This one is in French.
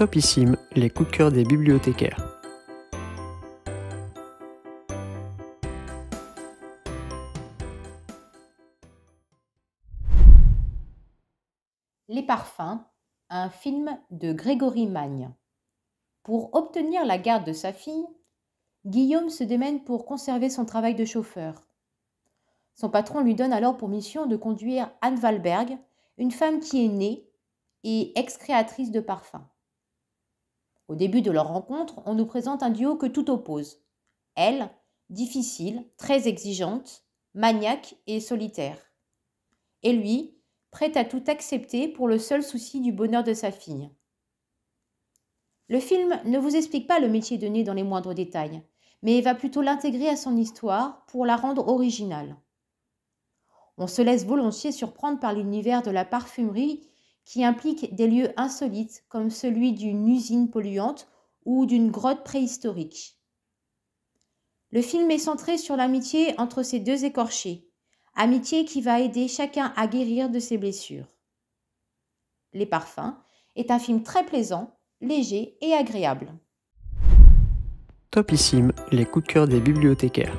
Topissime, les coups de cœur des bibliothécaires. Les parfums, un film de Grégory Magne. Pour obtenir la garde de sa fille, Guillaume se démène pour conserver son travail de chauffeur. Son patron lui donne alors pour mission de conduire Anne Valberg, une femme qui est née et ex-créatrice de parfums. Au début de leur rencontre, on nous présente un duo que tout oppose. Elle, difficile, très exigeante, maniaque et solitaire. Et lui, prêt à tout accepter pour le seul souci du bonheur de sa fille. Le film ne vous explique pas le métier de nez dans les moindres détails, mais va plutôt l'intégrer à son histoire pour la rendre originale. On se laisse volontiers surprendre par l'univers de la parfumerie qui implique des lieux insolites comme celui d'une usine polluante ou d'une grotte préhistorique. Le film est centré sur l'amitié entre ces deux écorchés, amitié qui va aider chacun à guérir de ses blessures. Les parfums est un film très plaisant, léger et agréable. Topissime, les coups de cœur des bibliothécaires.